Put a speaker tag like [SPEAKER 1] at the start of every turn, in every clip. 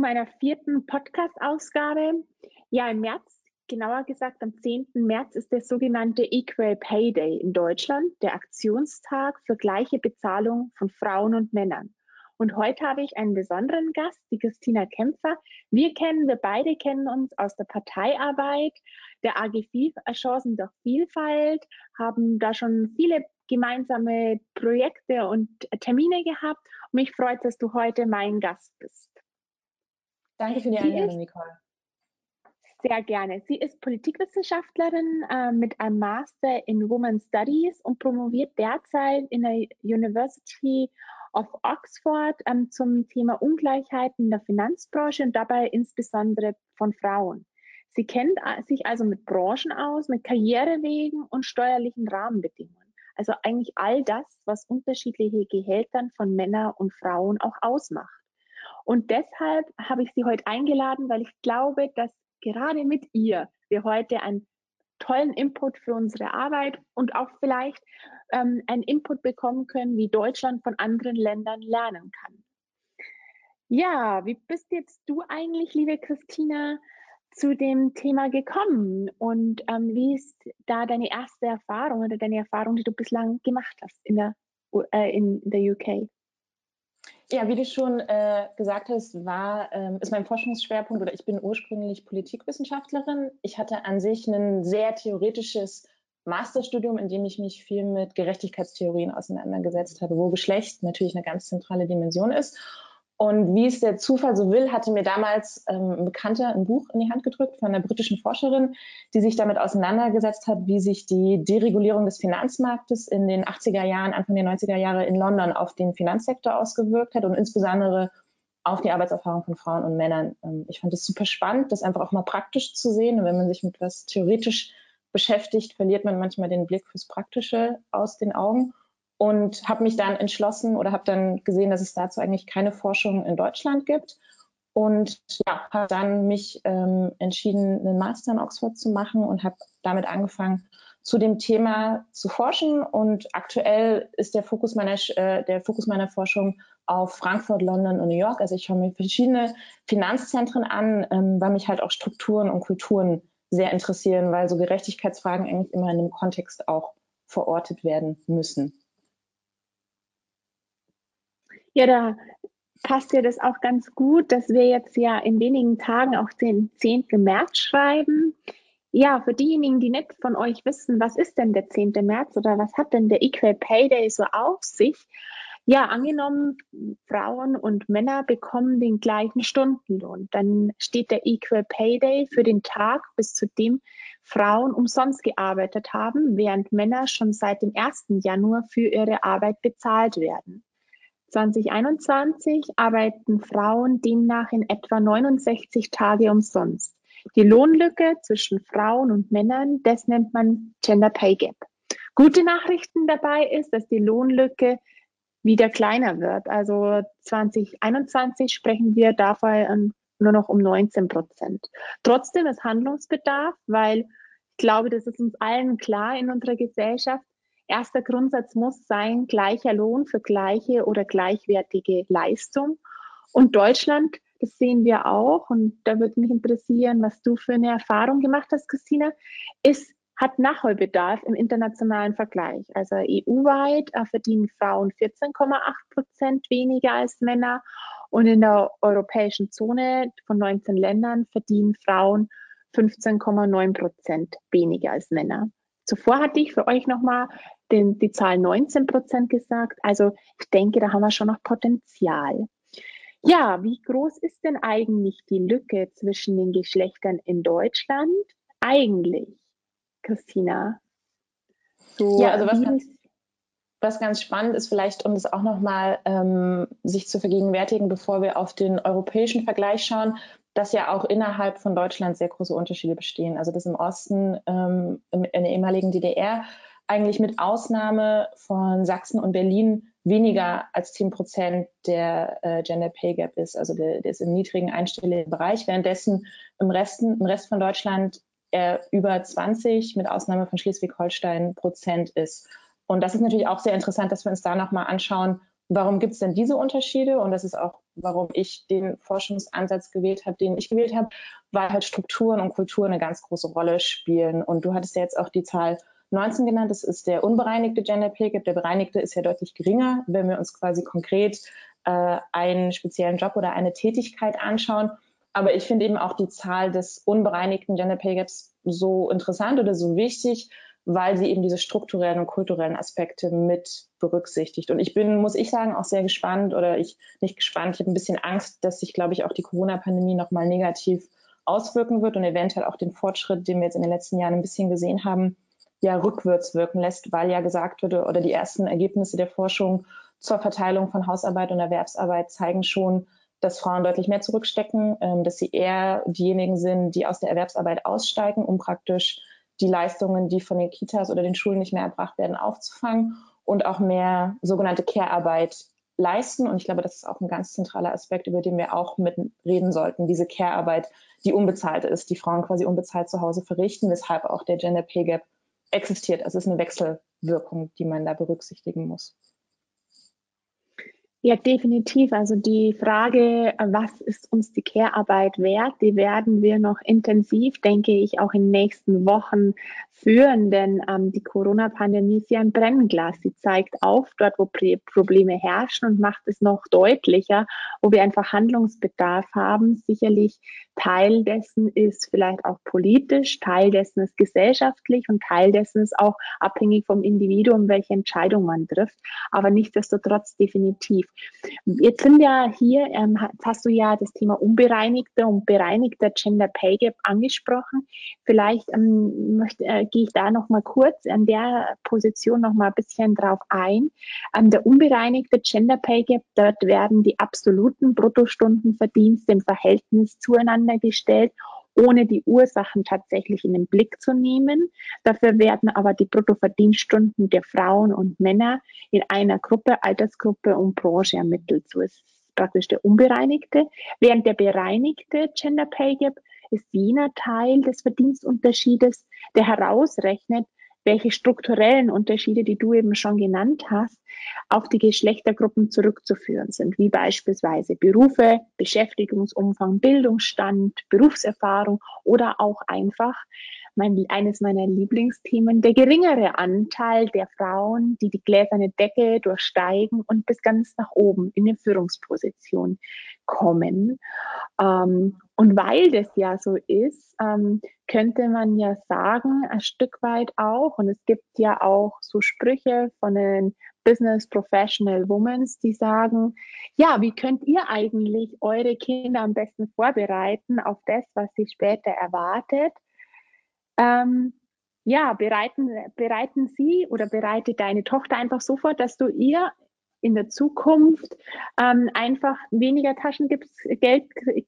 [SPEAKER 1] meiner vierten Podcast-Ausgabe. Ja, im März, genauer gesagt am 10. März, ist der sogenannte Equal Pay Day in Deutschland, der Aktionstag für gleiche Bezahlung von Frauen und Männern. Und heute habe ich einen besonderen Gast, die Christina Kämpfer. Wir kennen, wir beide kennen uns aus der Parteiarbeit der AG Chancen durch Vielfalt, haben da schon viele gemeinsame Projekte und Termine gehabt. Und mich freut, dass du heute mein Gast bist.
[SPEAKER 2] Danke für die Einladung, Nicole.
[SPEAKER 1] Sehr gerne. Sie ist Politikwissenschaftlerin äh, mit einem Master in Women Studies und promoviert derzeit in der University of Oxford ähm, zum Thema Ungleichheiten in der Finanzbranche und dabei insbesondere von Frauen. Sie kennt äh, sich also mit Branchen aus, mit Karrierewegen und steuerlichen Rahmenbedingungen. Also eigentlich all das, was unterschiedliche Gehältern von Männern und Frauen auch ausmacht. Und deshalb habe ich Sie heute eingeladen, weil ich glaube, dass gerade mit ihr wir heute einen tollen Input für unsere Arbeit und auch vielleicht ähm, einen Input bekommen können, wie Deutschland von anderen Ländern lernen kann. Ja, wie bist jetzt du eigentlich, liebe Christina, zu dem Thema gekommen und ähm, wie ist da deine erste Erfahrung oder deine Erfahrung, die du bislang gemacht hast in der, äh, in der UK?
[SPEAKER 2] Ja, wie du schon äh, gesagt hast, war, ähm, ist mein Forschungsschwerpunkt oder ich bin ursprünglich Politikwissenschaftlerin. Ich hatte an sich ein sehr theoretisches Masterstudium, in dem ich mich viel mit Gerechtigkeitstheorien auseinandergesetzt habe, wo Geschlecht natürlich eine ganz zentrale Dimension ist. Und wie es der Zufall so will, hatte mir damals ähm, ein Bekannter ein Buch in die Hand gedrückt von einer britischen Forscherin, die sich damit auseinandergesetzt hat, wie sich die Deregulierung des Finanzmarktes in den 80er Jahren, Anfang der 90er Jahre in London auf den Finanzsektor ausgewirkt hat und insbesondere auf die Arbeitserfahrung von Frauen und Männern. Ähm, ich fand es super spannend, das einfach auch mal praktisch zu sehen. Und wenn man sich mit was theoretisch beschäftigt, verliert man manchmal den Blick fürs Praktische aus den Augen und habe mich dann entschlossen oder habe dann gesehen, dass es dazu eigentlich keine Forschung in Deutschland gibt und ja, habe dann mich ähm, entschieden, einen Master in Oxford zu machen und habe damit angefangen, zu dem Thema zu forschen. Und aktuell ist der Fokus meiner, äh, der Fokus meiner Forschung auf Frankfurt, London und New York. Also ich schaue mir verschiedene Finanzzentren an, ähm, weil mich halt auch Strukturen und Kulturen sehr interessieren, weil so Gerechtigkeitsfragen eigentlich immer in einem Kontext auch verortet werden müssen.
[SPEAKER 1] Ja, da passt ja das auch ganz gut, dass wir jetzt ja in wenigen Tagen auch den 10. März schreiben. Ja, für diejenigen, die nicht von euch wissen, was ist denn der 10. März oder was hat denn der Equal Pay Day so auf sich? Ja, angenommen, Frauen und Männer bekommen den gleichen Stundenlohn. Dann steht der Equal Pay Day für den Tag, bis zu dem Frauen umsonst gearbeitet haben, während Männer schon seit dem 1. Januar für ihre Arbeit bezahlt werden. 2021 arbeiten Frauen demnach in etwa 69 Tage umsonst. Die Lohnlücke zwischen Frauen und Männern, das nennt man Gender Pay Gap. Gute Nachrichten dabei ist, dass die Lohnlücke wieder kleiner wird. Also 2021 sprechen wir davon nur noch um 19 Prozent. Trotzdem ist Handlungsbedarf, weil ich glaube, das ist uns allen klar in unserer Gesellschaft. Erster Grundsatz muss sein, gleicher Lohn für gleiche oder gleichwertige Leistung. Und Deutschland, das sehen wir auch, und da würde mich interessieren, was du für eine Erfahrung gemacht hast, Christina, ist, hat Nachholbedarf im internationalen Vergleich. Also EU-weit äh, verdienen Frauen 14,8 Prozent weniger als Männer und in der europäischen Zone von 19 Ländern verdienen Frauen 15,9 Prozent weniger als Männer. Zuvor hatte ich für euch nochmal die Zahl 19 Prozent gesagt. Also ich denke, da haben wir schon noch Potenzial. Ja, wie groß ist denn eigentlich die Lücke zwischen den Geschlechtern in Deutschland? Eigentlich, Christina.
[SPEAKER 2] So, ja, also was ganz, was ganz spannend ist, vielleicht um das auch nochmal ähm, sich zu vergegenwärtigen, bevor wir auf den europäischen Vergleich schauen, dass ja auch innerhalb von Deutschland sehr große Unterschiede bestehen. Also dass im Osten, ähm, in der ehemaligen DDR, eigentlich mit Ausnahme von Sachsen und Berlin weniger als 10 Prozent der äh, Gender Pay Gap ist, also der, der ist im niedrigen einstelligen Bereich, währenddessen im, Resten, im Rest von Deutschland er über 20 mit Ausnahme von Schleswig-Holstein Prozent ist. Und das ist natürlich auch sehr interessant, dass wir uns da nochmal anschauen, warum gibt es denn diese Unterschiede? Und das ist auch warum ich den Forschungsansatz gewählt habe, den ich gewählt habe, weil halt Strukturen und Kultur eine ganz große Rolle spielen. Und du hattest ja jetzt auch die Zahl 19 genannt. Das ist der unbereinigte Gender Pay Gap. Der bereinigte ist ja deutlich geringer, wenn wir uns quasi konkret äh, einen speziellen Job oder eine Tätigkeit anschauen. Aber ich finde eben auch die Zahl des unbereinigten Gender Pay Gaps so interessant oder so wichtig, weil sie eben diese strukturellen und kulturellen Aspekte mit berücksichtigt. Und ich bin, muss ich sagen, auch sehr gespannt oder ich nicht gespannt, ich habe ein bisschen Angst, dass sich, glaube ich, auch die Corona-Pandemie nochmal negativ auswirken wird und eventuell auch den Fortschritt, den wir jetzt in den letzten Jahren ein bisschen gesehen haben, ja rückwärts wirken lässt, weil ja gesagt wurde oder die ersten Ergebnisse der Forschung zur Verteilung von Hausarbeit und Erwerbsarbeit zeigen schon, dass Frauen deutlich mehr zurückstecken, ähm, dass sie eher diejenigen sind, die aus der Erwerbsarbeit aussteigen, um praktisch die Leistungen, die von den Kitas oder den Schulen nicht mehr erbracht werden, aufzufangen und auch mehr sogenannte Care-Arbeit leisten. Und ich glaube, das ist auch ein ganz zentraler Aspekt, über den wir auch mit reden sollten. Diese Care-Arbeit, die unbezahlt ist, die Frauen quasi unbezahlt zu Hause verrichten, weshalb auch der Gender Pay Gap existiert. Also es ist eine Wechselwirkung, die man da berücksichtigen muss.
[SPEAKER 1] Ja, definitiv. Also die Frage, was ist uns die Care-Arbeit wert, die werden wir noch intensiv, denke ich, auch in den nächsten Wochen führen, denn ähm, die Corona-Pandemie ist ja ein Brennglas. Sie zeigt auf, dort, wo Probleme herrschen und macht es noch deutlicher, wo wir einfach Handlungsbedarf haben. Sicherlich Teil dessen ist vielleicht auch politisch, Teil dessen ist gesellschaftlich und Teil dessen ist auch abhängig vom Individuum, welche Entscheidung man trifft. Aber nichtsdestotrotz definitiv. Jetzt sind ja hier, ähm, hast du ja das Thema unbereinigter und bereinigter Gender Pay Gap angesprochen. Vielleicht ähm, möchte, äh, gehe ich da noch mal kurz an der Position noch mal ein bisschen drauf ein. Ähm, der unbereinigte Gender Pay Gap, dort werden die absoluten Bruttostundenverdienste im Verhältnis zueinander gestellt ohne die Ursachen tatsächlich in den Blick zu nehmen. Dafür werden aber die Bruttoverdienststunden der Frauen und Männer in einer Gruppe, Altersgruppe und Branche ermittelt. So ist praktisch der unbereinigte. Während der bereinigte Gender Pay Gap ist jener Teil des Verdienstunterschiedes, der herausrechnet, welche strukturellen Unterschiede, die du eben schon genannt hast, auf die Geschlechtergruppen zurückzuführen sind, wie beispielsweise Berufe, Beschäftigungsumfang, Bildungsstand, Berufserfahrung oder auch einfach mein, eines meiner Lieblingsthemen, der geringere Anteil der Frauen, die die gläserne Decke durchsteigen und bis ganz nach oben in eine Führungsposition kommen. Ähm, und weil das ja so ist, ähm, könnte man ja sagen, ein Stück weit auch, und es gibt ja auch so Sprüche von den Business Professional Women, die sagen, ja, wie könnt ihr eigentlich eure Kinder am besten vorbereiten auf das, was sie später erwartet? Ähm, ja, bereiten, bereiten Sie oder bereite deine Tochter einfach so vor, dass du ihr in der Zukunft ähm, einfach weniger Taschengeld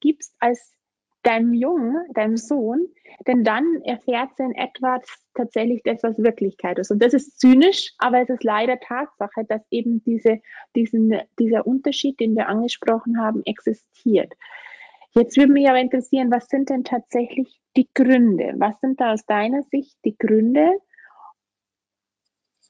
[SPEAKER 1] gibst als deinem Jungen, deinem Sohn, denn dann erfährt sie in etwas tatsächlich das, was Wirklichkeit ist. Und das ist zynisch, aber es ist leider Tatsache, dass eben diese, diesen, dieser Unterschied, den wir angesprochen haben, existiert. Jetzt würde mich aber interessieren, was sind denn tatsächlich die Gründe? Was sind da aus deiner Sicht die Gründe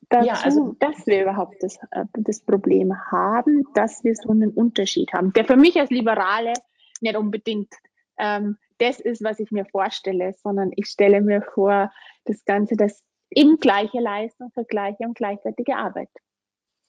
[SPEAKER 1] dazu, ja, also, dass wir überhaupt das, äh, das Problem haben, dass wir so einen Unterschied haben, der für mich als Liberale nicht unbedingt ähm, das ist, was ich mir vorstelle, sondern ich stelle mir vor, das Ganze, das eben gleiche Leistung für gleiche und gleichwertige Arbeit.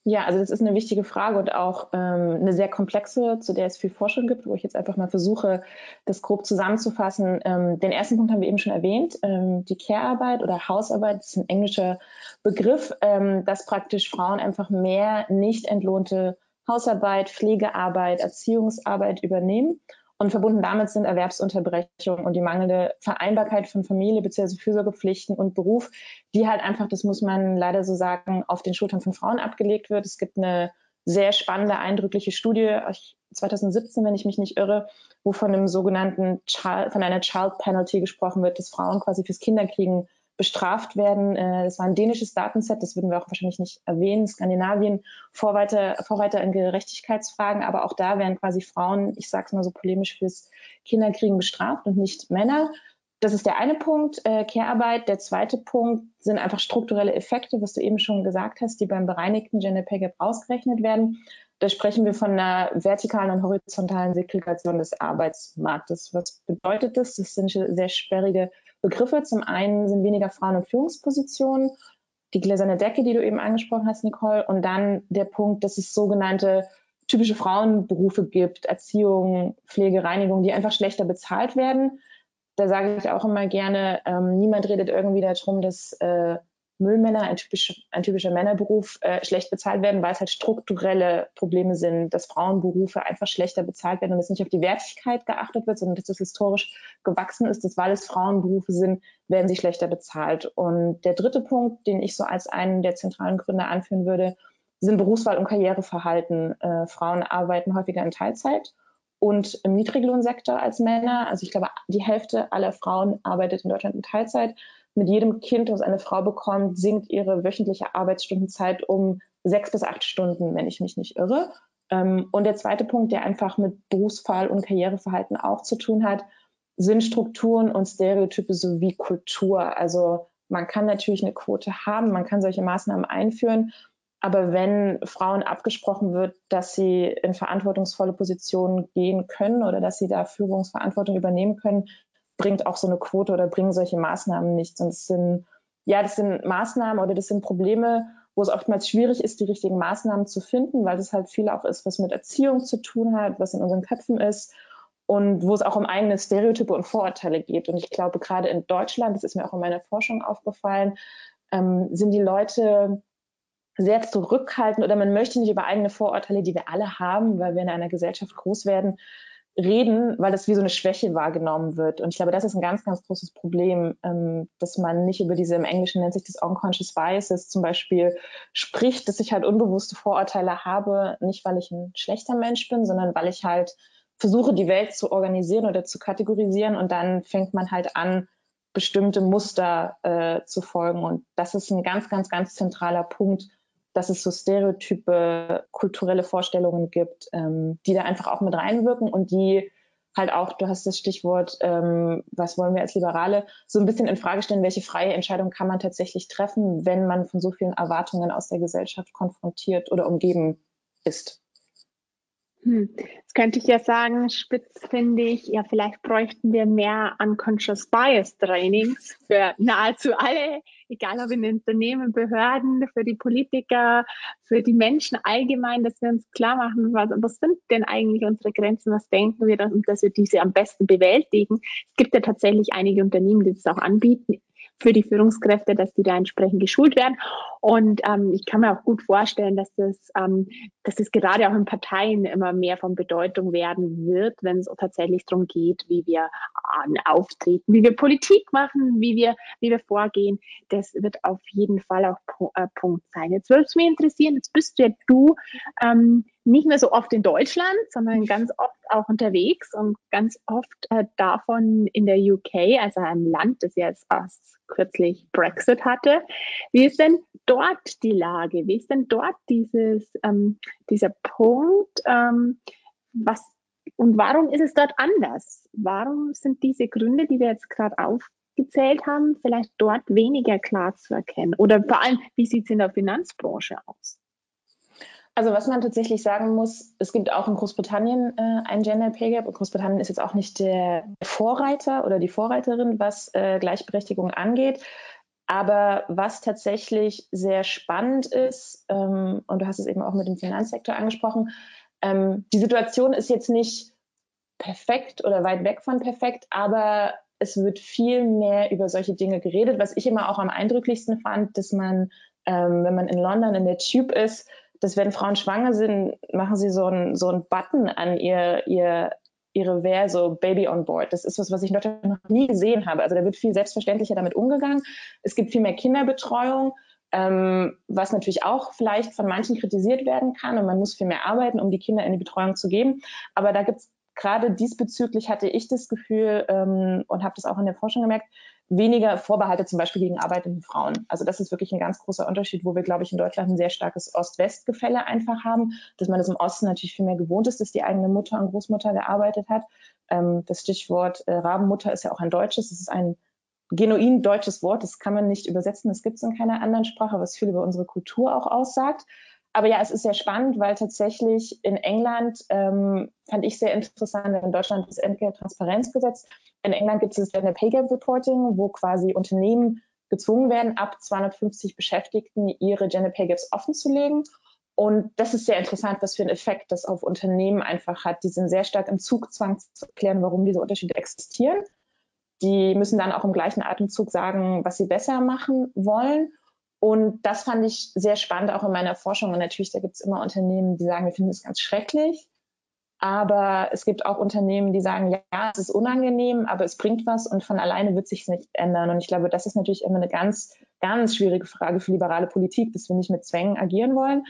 [SPEAKER 2] Ja, also das ist eine wichtige Frage und auch ähm, eine sehr komplexe, zu der es viel Forschung gibt, wo ich jetzt einfach mal versuche, das grob zusammenzufassen. Ähm, den ersten Punkt haben wir eben schon erwähnt, ähm, die Care-Arbeit oder Hausarbeit, das ist ein englischer Begriff, ähm, dass praktisch Frauen einfach mehr nicht entlohnte Hausarbeit, Pflegearbeit, Erziehungsarbeit übernehmen und verbunden damit sind Erwerbsunterbrechung und die mangelnde Vereinbarkeit von Familie bzw. Fürsorgepflichten und Beruf, die halt einfach, das muss man leider so sagen, auf den Schultern von Frauen abgelegt wird. Es gibt eine sehr spannende, eindrückliche Studie, 2017, wenn ich mich nicht irre, wo von einem sogenannten Child, von einer Child Penalty gesprochen wird, dass Frauen quasi fürs Kinderkriegen bestraft werden. Äh, das war ein dänisches Datenset, das würden wir auch wahrscheinlich nicht erwähnen. Skandinavien, Vorreiter, Vorreiter in Gerechtigkeitsfragen, aber auch da werden quasi Frauen, ich sage es mal so polemisch, fürs Kinderkriegen bestraft und nicht Männer. Das ist der eine Punkt, äh, Care-Arbeit. Der zweite Punkt sind einfach strukturelle Effekte, was du eben schon gesagt hast, die beim bereinigten Gender Pay Gap ausgerechnet werden. da sprechen wir von einer vertikalen und horizontalen Segregation des Arbeitsmarktes. Was bedeutet das? Das sind sehr sperrige Begriffe. Zum einen sind weniger Frauen in Führungspositionen, die gläserne Decke, die du eben angesprochen hast, Nicole, und dann der Punkt, dass es sogenannte typische Frauenberufe gibt, Erziehung, Pflege, Reinigung, die einfach schlechter bezahlt werden. Da sage ich auch immer gerne, ähm, niemand redet irgendwie darum, dass äh, Müllmänner, ein, typisch, ein typischer Männerberuf, äh, schlecht bezahlt werden, weil es halt strukturelle Probleme sind, dass Frauenberufe einfach schlechter bezahlt werden und es nicht auf die Wertigkeit geachtet wird, sondern dass das historisch gewachsen ist, dass weil es Frauenberufe sind, werden sie schlechter bezahlt. Und der dritte Punkt, den ich so als einen der zentralen Gründe anführen würde, sind Berufswahl und Karriereverhalten. Äh, Frauen arbeiten häufiger in Teilzeit und im Niedriglohnsektor als Männer. Also ich glaube, die Hälfte aller Frauen arbeitet in Deutschland in Teilzeit mit jedem Kind, das eine Frau bekommt, sinkt ihre wöchentliche Arbeitsstundenzeit um sechs bis acht Stunden, wenn ich mich nicht irre. Ähm, und der zweite Punkt, der einfach mit Berufsfall und Karriereverhalten auch zu tun hat, sind Strukturen und Stereotype sowie Kultur. Also man kann natürlich eine Quote haben, man kann solche Maßnahmen einführen, aber wenn Frauen abgesprochen wird, dass sie in verantwortungsvolle Positionen gehen können oder dass sie da Führungsverantwortung übernehmen können, bringt auch so eine Quote oder bringen solche Maßnahmen nichts. Und es sind, ja, das sind Maßnahmen oder das sind Probleme, wo es oftmals schwierig ist, die richtigen Maßnahmen zu finden, weil es halt viel auch ist, was mit Erziehung zu tun hat, was in unseren Köpfen ist und wo es auch um eigene Stereotype und Vorurteile geht. Und ich glaube, gerade in Deutschland, das ist mir auch in meiner Forschung aufgefallen, ähm, sind die Leute sehr zurückhaltend oder man möchte nicht über eigene Vorurteile, die wir alle haben, weil wir in einer Gesellschaft groß werden, reden, weil das wie so eine Schwäche wahrgenommen wird. Und ich glaube, das ist ein ganz, ganz großes Problem, ähm, dass man nicht über diese, im Englischen nennt sich das Unconscious Biases zum Beispiel, spricht, dass ich halt unbewusste Vorurteile habe, nicht weil ich ein schlechter Mensch bin, sondern weil ich halt versuche, die Welt zu organisieren oder zu kategorisieren und dann fängt man halt an, bestimmte Muster äh, zu folgen. Und das ist ein ganz, ganz, ganz zentraler Punkt, dass es so Stereotype, kulturelle Vorstellungen gibt, ähm, die da einfach auch mit reinwirken und die halt auch, du hast das Stichwort, ähm, was wollen wir als Liberale, so ein bisschen in Frage stellen, welche freie Entscheidung kann man tatsächlich treffen, wenn man von so vielen Erwartungen aus der Gesellschaft konfrontiert oder umgeben ist.
[SPEAKER 1] Hm. Jetzt könnte ich ja sagen, spitz finde ich, ja, vielleicht bräuchten wir mehr Unconscious Bias Trainings für nahezu alle, egal ob in Unternehmen, Behörden, für die Politiker, für die Menschen allgemein, dass wir uns klar machen, was, was sind denn eigentlich unsere Grenzen, was denken wir, dass, dass wir diese am besten bewältigen. Es gibt ja tatsächlich einige Unternehmen, die das auch anbieten für die Führungskräfte, dass die da entsprechend geschult werden. Und ähm, ich kann mir auch gut vorstellen, dass das, ähm, dass das gerade auch in Parteien immer mehr von Bedeutung werden wird, wenn es tatsächlich darum geht, wie wir äh, auftreten, wie wir Politik machen, wie wir, wie wir vorgehen. Das wird auf jeden Fall auch äh, Punkt sein. Jetzt würde es mich interessieren, jetzt bist ja du ähm, nicht mehr so oft in Deutschland, sondern ganz oft auch unterwegs und ganz oft äh, davon in der UK, also einem Land, das jetzt erst kürzlich Brexit hatte. Wie ist denn dort die Lage? Wie ist denn dort dieses, ähm, dieser Punkt? Ähm, was, und warum ist es dort anders? Warum sind diese Gründe, die wir jetzt gerade aufgezählt haben, vielleicht dort weniger klar zu erkennen? Oder vor allem, wie sieht es in der Finanzbranche aus?
[SPEAKER 2] Also was man tatsächlich sagen muss, es gibt auch in Großbritannien äh, ein Gender Pay Gap und Großbritannien ist jetzt auch nicht der Vorreiter oder die Vorreiterin, was äh, Gleichberechtigung angeht. Aber was tatsächlich sehr spannend ist, ähm, und du hast es eben auch mit dem Finanzsektor angesprochen, ähm, die Situation ist jetzt nicht perfekt oder weit weg von perfekt, aber es wird viel mehr über solche Dinge geredet. Was ich immer auch am eindrücklichsten fand, dass man, ähm, wenn man in London in der Tube ist, dass wenn Frauen schwanger sind, machen sie so einen so einen Button an ihr, ihr ihre Wehr, so Baby on Board. Das ist was, was ich in Deutschland noch nie gesehen habe. Also da wird viel selbstverständlicher damit umgegangen. Es gibt viel mehr Kinderbetreuung, ähm, was natürlich auch vielleicht von manchen kritisiert werden kann und man muss viel mehr arbeiten, um die Kinder in die Betreuung zu geben. Aber da gibt es gerade diesbezüglich hatte ich das Gefühl ähm, und habe das auch in der Forschung gemerkt, weniger Vorbehalte zum Beispiel gegen arbeitende Frauen. Also das ist wirklich ein ganz großer Unterschied, wo wir, glaube ich, in Deutschland ein sehr starkes Ost-West-Gefälle einfach haben, dass man das im Osten natürlich viel mehr gewohnt ist, dass die eigene Mutter und Großmutter gearbeitet hat. Ähm, das Stichwort äh, Rabenmutter ist ja auch ein deutsches. Das ist ein genuin deutsches Wort. Das kann man nicht übersetzen. Das gibt es in keiner anderen Sprache, was viel über unsere Kultur auch aussagt. Aber ja, es ist sehr spannend, weil tatsächlich in England ähm, fand ich sehr interessant, in Deutschland das Entgelttransparenzgesetz. In England gibt es das Pay Gap Reporting, wo quasi Unternehmen gezwungen werden, ab 250 Beschäftigten ihre Gender Pay Gaps offenzulegen. Und das ist sehr interessant, was für einen Effekt das auf Unternehmen einfach hat. Die sind sehr stark im Zugzwang zu erklären, warum diese Unterschiede existieren. Die müssen dann auch im gleichen Atemzug sagen, was sie besser machen wollen. Und das fand ich sehr spannend, auch in meiner Forschung. Und natürlich, da gibt es immer Unternehmen, die sagen, wir finden es ganz schrecklich. Aber es gibt auch Unternehmen, die sagen, ja, es ist unangenehm, aber es bringt was und von alleine wird sich nicht ändern. Und ich glaube, das ist natürlich immer eine ganz, ganz schwierige Frage für liberale Politik, dass wir nicht mit Zwängen agieren wollen.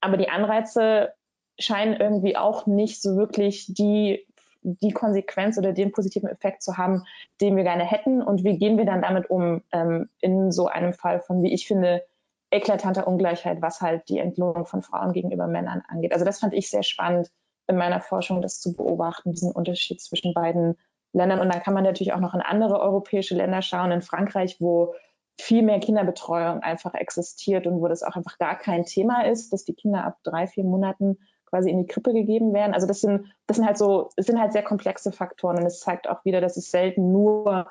[SPEAKER 2] Aber die Anreize scheinen irgendwie auch nicht so wirklich die die Konsequenz oder den positiven Effekt zu haben, den wir gerne hätten. Und wie gehen wir dann damit um ähm, in so einem Fall von, wie ich finde, eklatanter Ungleichheit, was halt die Entlohnung von Frauen gegenüber Männern angeht. Also das fand ich sehr spannend in meiner Forschung, das zu beobachten, diesen Unterschied zwischen beiden Ländern. Und dann kann man natürlich auch noch in andere europäische Länder schauen, in Frankreich, wo viel mehr Kinderbetreuung einfach existiert und wo das auch einfach gar kein Thema ist, dass die Kinder ab drei, vier Monaten quasi in die Krippe gegeben werden. Also das sind, das sind halt so, es sind halt sehr komplexe Faktoren und es zeigt auch wieder, dass es selten nur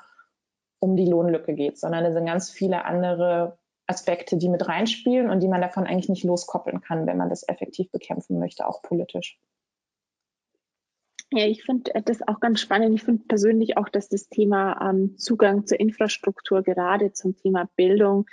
[SPEAKER 2] um die Lohnlücke geht, sondern es sind ganz viele andere Aspekte, die mit reinspielen und die man davon eigentlich nicht loskoppeln kann, wenn man das effektiv bekämpfen möchte, auch politisch.
[SPEAKER 1] Ja, ich finde das auch ganz spannend. Ich finde persönlich auch, dass das Thema ähm, Zugang zur Infrastruktur gerade zum Thema Bildung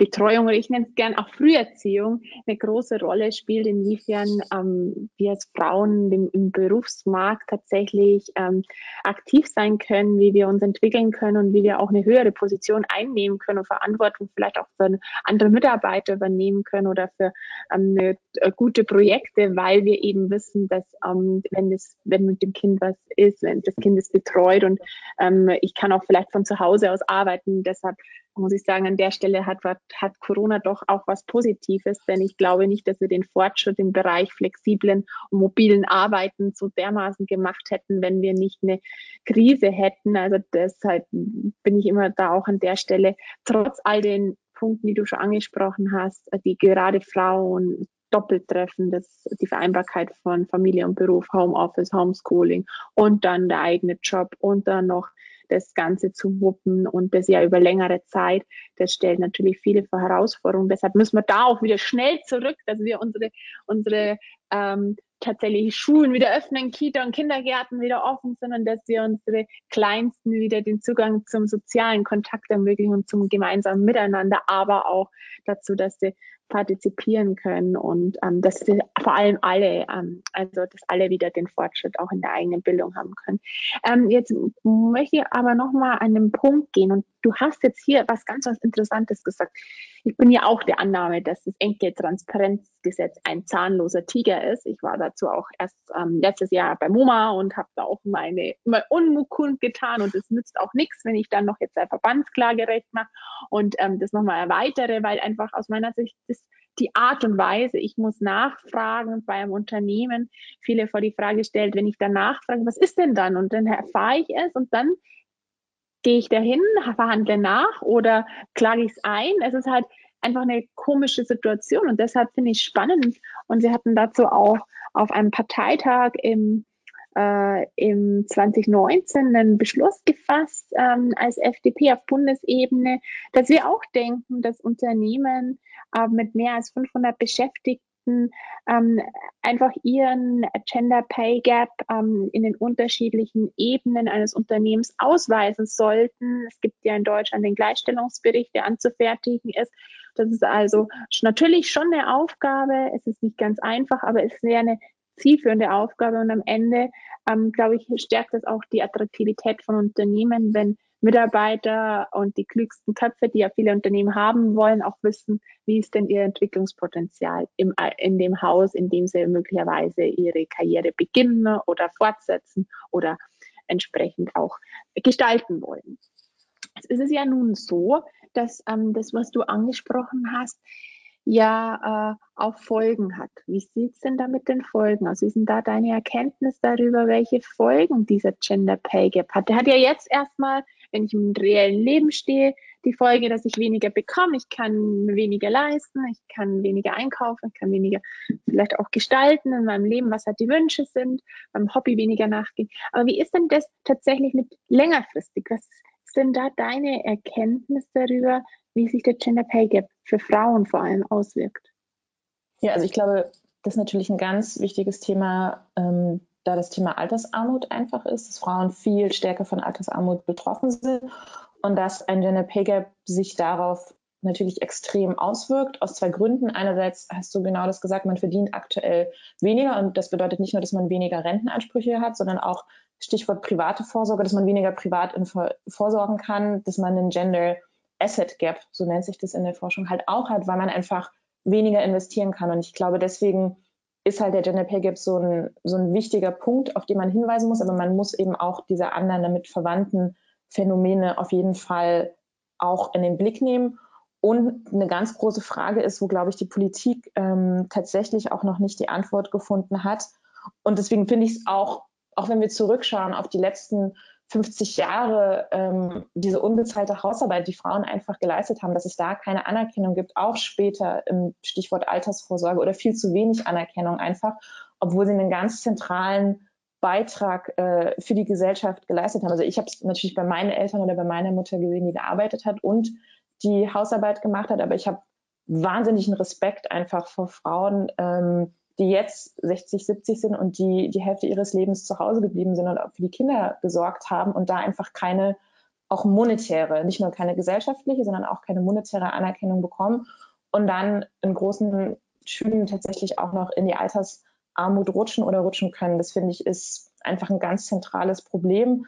[SPEAKER 1] Betreuung oder ich nenne es gern auch Früherziehung eine große Rolle spielt, inwiefern ähm, wir als Frauen im, im Berufsmarkt tatsächlich ähm, aktiv sein können, wie wir uns entwickeln können und wie wir auch eine höhere Position einnehmen können und Verantwortung vielleicht auch für andere Mitarbeiter übernehmen können oder für ähm, eine, äh, gute Projekte, weil wir eben wissen, dass ähm, wenn das, wenn mit dem Kind was ist, wenn das Kind ist betreut und ähm, ich kann auch vielleicht von zu Hause aus arbeiten, deshalb muss ich sagen, an der Stelle hat, hat Corona doch auch was Positives, denn ich glaube nicht, dass wir den Fortschritt im Bereich flexiblen und mobilen Arbeiten so dermaßen gemacht hätten, wenn wir nicht eine Krise hätten. Also deshalb bin ich immer da auch an der Stelle, trotz all den Punkten, die du schon angesprochen hast, die gerade Frauen doppelt treffen, das, die Vereinbarkeit von Familie und Beruf, Homeoffice, Homeschooling und dann der eigene Job und dann noch das Ganze zu wuppen und das ja über längere Zeit. Das stellt natürlich viele Herausforderungen. Deshalb müssen wir da auch wieder schnell zurück, dass wir unsere, unsere ähm, tatsächlich Schulen wieder öffnen, Kita und Kindergärten wieder offen sind und dass wir unsere Kleinsten wieder den Zugang zum sozialen Kontakt ermöglichen und zum gemeinsamen Miteinander, aber auch dazu, dass sie partizipieren können und ähm, dass wir vor allem alle, ähm, also dass alle wieder den Fortschritt auch in der eigenen Bildung haben können. Ähm, jetzt möchte ich aber nochmal an den Punkt gehen und du hast jetzt hier was ganz was Interessantes gesagt. Ich bin ja auch der Annahme, dass das Enkeltransparenzgesetz ein zahnloser Tiger ist. Ich war dazu auch erst ähm, letztes Jahr bei MoMA und habe da auch meine mein Unmut kundgetan und es nützt auch nichts, wenn ich dann noch jetzt ein Verbandsklagerecht mache und ähm, das nochmal erweitere, weil einfach aus meiner Sicht das die Art und Weise, ich muss nachfragen bei einem Unternehmen, viele vor die Frage stellt, wenn ich dann nachfrage, was ist denn dann? Und dann erfahre ich es und dann gehe ich dahin, verhandle nach oder klage ich es ein? Es ist halt einfach eine komische Situation und deshalb finde ich spannend. Und sie hatten dazu auch auf einem Parteitag im, äh, im 2019 einen Beschluss gefasst ähm, als FDP auf Bundesebene, dass wir auch denken, dass Unternehmen äh, mit mehr als 500 Beschäftigten ähm, einfach ihren Gender Pay Gap ähm, in den unterschiedlichen Ebenen eines Unternehmens ausweisen sollten. Es gibt ja in Deutschland den Gleichstellungsbericht, der anzufertigen ist. Das ist also natürlich schon eine Aufgabe. Es ist nicht ganz einfach, aber es wäre eine zielführende Aufgabe und am Ende, ähm, glaube ich, stärkt es auch die Attraktivität von Unternehmen, wenn Mitarbeiter und die klügsten Köpfe, die ja viele Unternehmen haben wollen, auch wissen, wie ist denn ihr Entwicklungspotenzial im, in dem Haus, in dem sie möglicherweise ihre Karriere beginnen oder fortsetzen oder entsprechend auch gestalten wollen. Es ist ja nun so, dass ähm, das, was du angesprochen hast, ja äh, auch Folgen hat. Wie sieht es denn da mit den Folgen aus? Wie sind da deine Erkenntnis darüber, welche Folgen dieser Gender Pay Gap hat? Der hat ja jetzt erstmal wenn ich im reellen Leben stehe, die Folge, dass ich weniger bekomme, ich kann weniger leisten, ich kann weniger einkaufen, ich kann weniger vielleicht auch gestalten in meinem Leben, was halt die Wünsche sind, beim Hobby weniger nachgehen. Aber wie ist denn das tatsächlich mit längerfristig? Was sind da deine Erkenntnisse darüber, wie sich der Gender Pay Gap für Frauen vor allem auswirkt?
[SPEAKER 2] Ja, also ich glaube, das ist natürlich ein ganz wichtiges Thema, ähm, da das Thema Altersarmut einfach ist, dass Frauen viel stärker von Altersarmut betroffen sind und dass ein Gender Pay Gap sich darauf natürlich extrem auswirkt, aus zwei Gründen. Einerseits hast du genau das gesagt, man verdient aktuell weniger und das bedeutet nicht nur, dass man weniger Rentenansprüche hat, sondern auch Stichwort private Vorsorge, dass man weniger privat vorsorgen kann, dass man einen Gender Asset Gap, so nennt sich das in der Forschung, halt auch hat, weil man einfach weniger investieren kann. Und ich glaube, deswegen ist halt der Gender Pay Gap so ein, so ein wichtiger Punkt, auf den man hinweisen muss, aber man muss eben auch diese anderen damit verwandten Phänomene auf jeden Fall auch in den Blick nehmen. Und eine ganz große Frage ist, wo, glaube ich, die Politik ähm, tatsächlich auch noch nicht die Antwort gefunden hat. Und deswegen finde ich es auch, auch wenn wir zurückschauen auf die letzten 50 Jahre ähm, diese unbezahlte Hausarbeit, die Frauen einfach geleistet haben, dass es da keine Anerkennung gibt, auch später im Stichwort Altersvorsorge oder viel zu wenig Anerkennung einfach, obwohl sie einen ganz zentralen Beitrag äh, für die Gesellschaft geleistet haben. Also ich habe es natürlich bei meinen Eltern oder bei meiner Mutter gesehen, die gearbeitet hat und die Hausarbeit gemacht hat, aber ich habe wahnsinnigen Respekt einfach vor Frauen, ähm, die jetzt 60, 70 sind und die die Hälfte ihres Lebens zu Hause geblieben sind und auch für die Kinder gesorgt haben und da einfach keine auch monetäre, nicht nur keine gesellschaftliche, sondern auch keine monetäre Anerkennung bekommen und dann in großen Schülen tatsächlich auch noch in die Altersarmut rutschen oder rutschen können. Das finde ich ist einfach ein ganz zentrales Problem,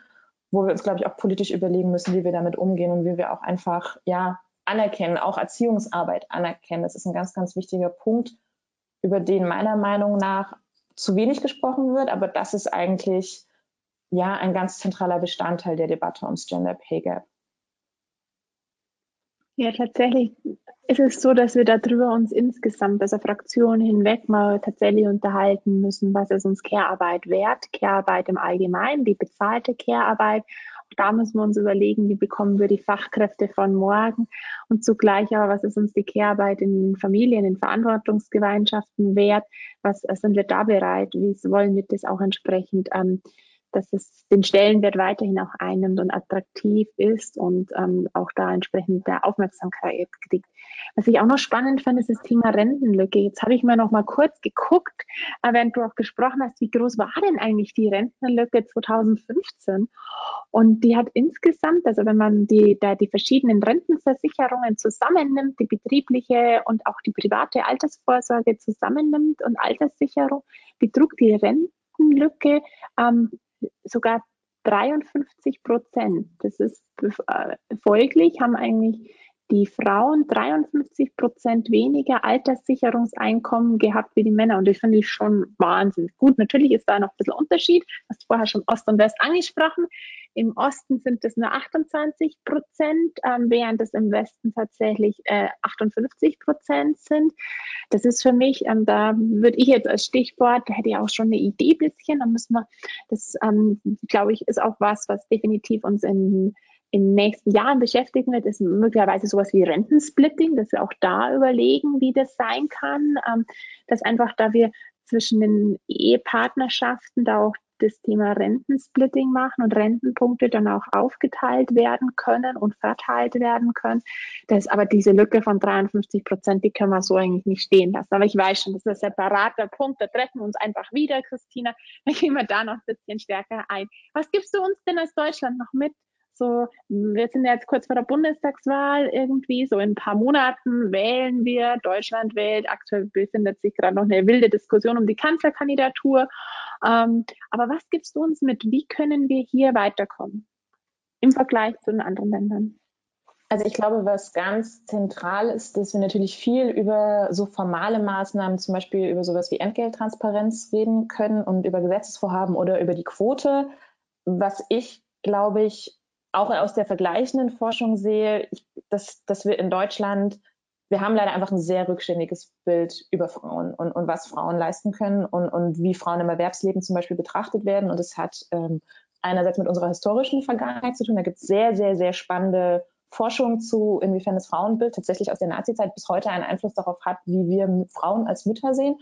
[SPEAKER 2] wo wir uns, glaube ich, auch politisch überlegen müssen, wie wir damit umgehen und wie wir auch einfach, ja, anerkennen, auch Erziehungsarbeit anerkennen. Das ist ein ganz, ganz wichtiger Punkt, über den meiner Meinung nach zu wenig gesprochen wird, aber das ist eigentlich ja ein ganz zentraler Bestandteil der Debatte ums Gender Pay Gap.
[SPEAKER 1] Ja, tatsächlich ist es so, dass wir darüber uns insgesamt, also Fraktionen hinweg mal tatsächlich unterhalten müssen, was ist uns Care-Arbeit wert, Care-Arbeit im Allgemeinen, die bezahlte Care-Arbeit da müssen wir uns überlegen, wie bekommen wir die Fachkräfte von morgen? Und zugleich aber, was ist uns die Kehrarbeit in Familien, in Verantwortungsgemeinschaften wert, was sind wir da bereit, wie wollen wir das auch entsprechend ähm, dass es den Stellenwert weiterhin auch einnimmt und attraktiv ist und ähm, auch da entsprechend der Aufmerksamkeit kriegt. Was ich auch noch spannend fand, ist das Thema Rentenlücke. Jetzt habe ich mir noch mal kurz geguckt, äh, während du auch gesprochen hast, wie groß war denn eigentlich die Rentenlücke 2015? Und die hat insgesamt, also wenn man die, da die verschiedenen Rentenversicherungen zusammennimmt, die betriebliche und auch die private Altersvorsorge zusammennimmt und Alterssicherung, betrug die Rentenlücke ähm, sogar 53 Prozent. Das ist äh, folglich, haben eigentlich die Frauen 53 Prozent weniger Alterssicherungseinkommen gehabt wie die Männer. Und das finde ich schon wahnsinnig gut. Natürlich ist da noch ein bisschen Unterschied. Du hast vorher schon Ost und West angesprochen. Im Osten sind es nur 28 Prozent, ähm, während es im Westen tatsächlich äh, 58 Prozent sind. Das ist für mich, ähm, da würde ich jetzt als Stichwort, da hätte ich auch schon eine Idee bisschen, da müssen wir, das ähm, glaube ich, ist auch was, was definitiv uns in in den nächsten Jahren beschäftigen wird, ist möglicherweise sowas wie Rentensplitting, dass wir auch da überlegen, wie das sein kann, ähm, dass einfach da wir zwischen den Ehepartnerschaften da auch das Thema Rentensplitting machen und Rentenpunkte dann auch aufgeteilt werden können und verteilt werden können. Das ist aber diese Lücke von 53 Prozent, die können wir so eigentlich nicht stehen lassen. Aber ich weiß schon, das ist ein separater Punkt. Da treffen wir uns einfach wieder, Christina. Dann gehen wir da noch ein bisschen stärker ein. Was gibst du uns denn als Deutschland noch mit? So, wir sind jetzt kurz vor der Bundestagswahl irgendwie, so in ein paar Monaten wählen wir, Deutschland wählt, aktuell befindet sich gerade noch eine wilde Diskussion um die Kanzlerkandidatur. Ähm, aber was gibst du uns mit? Wie können wir hier weiterkommen im Vergleich zu den anderen Ländern?
[SPEAKER 2] Also ich glaube, was ganz zentral ist, dass wir natürlich viel über so formale Maßnahmen, zum Beispiel über sowas wie Entgelttransparenz reden können und über Gesetzesvorhaben oder über die Quote. Was ich, glaube ich, auch aus der vergleichenden Forschung sehe, dass, dass wir in Deutschland, wir haben leider einfach ein sehr rückständiges Bild über Frauen und, und was Frauen leisten können und, und wie Frauen im Erwerbsleben zum Beispiel betrachtet werden. Und es hat ähm, einerseits mit unserer historischen Vergangenheit zu tun. Da gibt es sehr, sehr, sehr spannende Forschung zu, inwiefern das Frauenbild tatsächlich aus der Nazizeit bis heute einen Einfluss darauf hat, wie wir Frauen als Mütter sehen.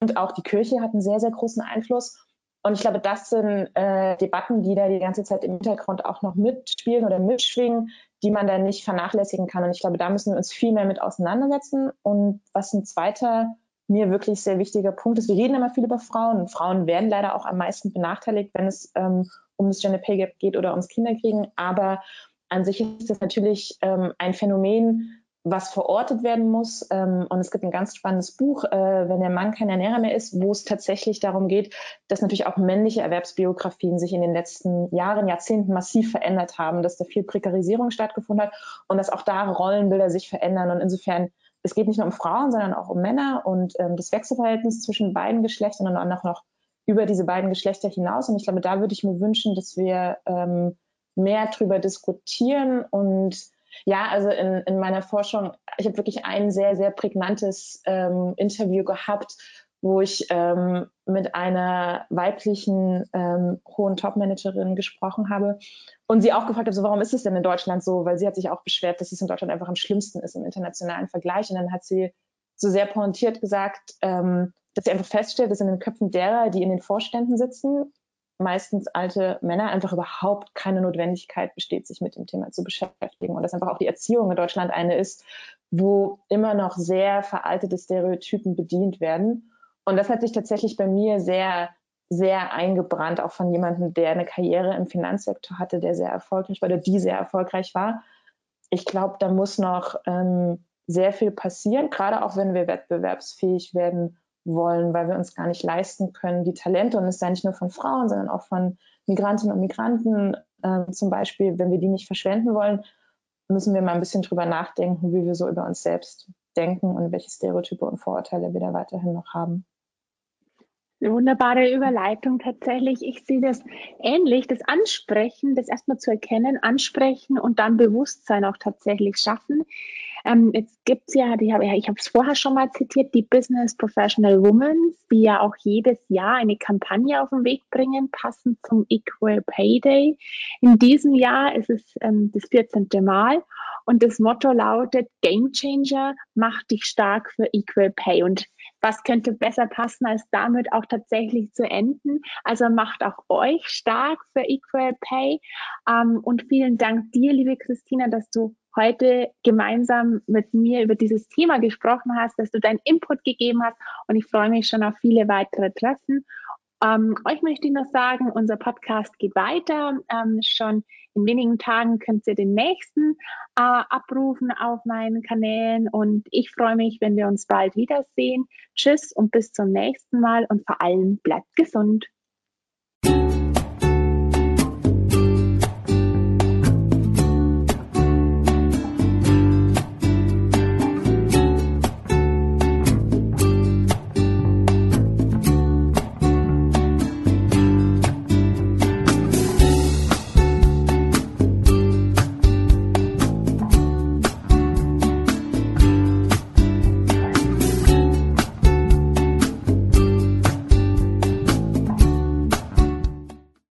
[SPEAKER 2] Und auch die Kirche hat einen sehr, sehr großen Einfluss. Und ich glaube, das sind äh, Debatten, die da die ganze Zeit im Hintergrund auch noch mitspielen oder mitschwingen, die man da nicht vernachlässigen kann. Und ich glaube, da müssen wir uns viel mehr mit auseinandersetzen. Und was ein zweiter mir wirklich sehr wichtiger Punkt ist, wir reden immer viel über Frauen. Frauen werden leider auch am meisten benachteiligt, wenn es ähm, um das Gender Pay Gap geht oder ums Kinderkriegen. Aber an sich ist das natürlich ähm, ein Phänomen, was verortet werden muss. Ähm, und es gibt ein ganz spannendes Buch, äh, wenn der Mann kein Ernährer mehr ist, wo es tatsächlich darum geht, dass natürlich auch männliche Erwerbsbiografien sich in den letzten Jahren, Jahrzehnten massiv verändert haben, dass da viel Prekarisierung stattgefunden hat und dass auch da Rollenbilder sich verändern. Und insofern, es geht nicht nur um Frauen, sondern auch um Männer und ähm, das Wechselverhältnis zwischen beiden Geschlechtern und auch noch über diese beiden Geschlechter hinaus. Und ich glaube, da würde ich mir wünschen, dass wir ähm, mehr drüber diskutieren und ja, also in, in meiner Forschung, ich habe wirklich ein sehr, sehr prägnantes ähm, Interview gehabt, wo ich ähm, mit einer weiblichen ähm, hohen Top-Managerin gesprochen habe und sie auch gefragt habe, so, warum ist es denn in Deutschland so? Weil sie hat sich auch beschwert, dass es in Deutschland einfach am schlimmsten ist im internationalen Vergleich. Und dann hat sie so sehr pointiert gesagt, ähm, dass sie einfach feststellt, dass in den Köpfen derer, die in den Vorständen sitzen, meistens alte Männer einfach überhaupt keine Notwendigkeit besteht, sich mit dem Thema zu beschäftigen. Und dass einfach auch die Erziehung in Deutschland eine ist, wo immer noch sehr veraltete Stereotypen bedient werden. Und das hat sich tatsächlich bei mir sehr, sehr eingebrannt, auch von jemandem, der eine Karriere im Finanzsektor hatte, der sehr erfolgreich war oder die sehr erfolgreich war. Ich glaube, da muss noch ähm, sehr viel passieren, gerade auch wenn wir wettbewerbsfähig werden wollen, weil wir uns gar nicht leisten können, die Talente, und es sei nicht nur von Frauen, sondern auch von Migrantinnen und Migranten äh, zum Beispiel, wenn wir die nicht verschwenden wollen, müssen wir mal ein bisschen drüber nachdenken, wie wir so über uns selbst denken und welche Stereotype und Vorurteile wir da weiterhin noch haben.
[SPEAKER 1] Eine wunderbare Überleitung tatsächlich. Ich sehe das ähnlich, das Ansprechen, das erstmal zu erkennen, ansprechen und dann Bewusstsein auch tatsächlich schaffen. Ähm, jetzt ja, die, ja ich habe es vorher schon mal zitiert, die Business Professional Women, die ja auch jedes Jahr eine Kampagne auf den Weg bringen, passend zum Equal Pay Day. In diesem Jahr ist es ähm, das 14. Mal und das Motto lautet Game Changer, mach dich stark für Equal Pay. Und was könnte besser passen, als damit auch tatsächlich zu enden? Also macht auch euch stark für Equal Pay. Ähm, und vielen Dank dir, liebe Christina, dass du heute gemeinsam mit mir über dieses Thema gesprochen hast, dass du deinen Input gegeben hast und ich freue mich schon auf viele weitere Treffen. Ähm, euch möchte ich noch sagen, unser Podcast geht weiter. Ähm, schon in wenigen Tagen könnt ihr den nächsten äh, abrufen auf meinen Kanälen und ich freue mich, wenn wir uns bald wiedersehen. Tschüss und bis zum nächsten Mal und vor allem bleibt gesund.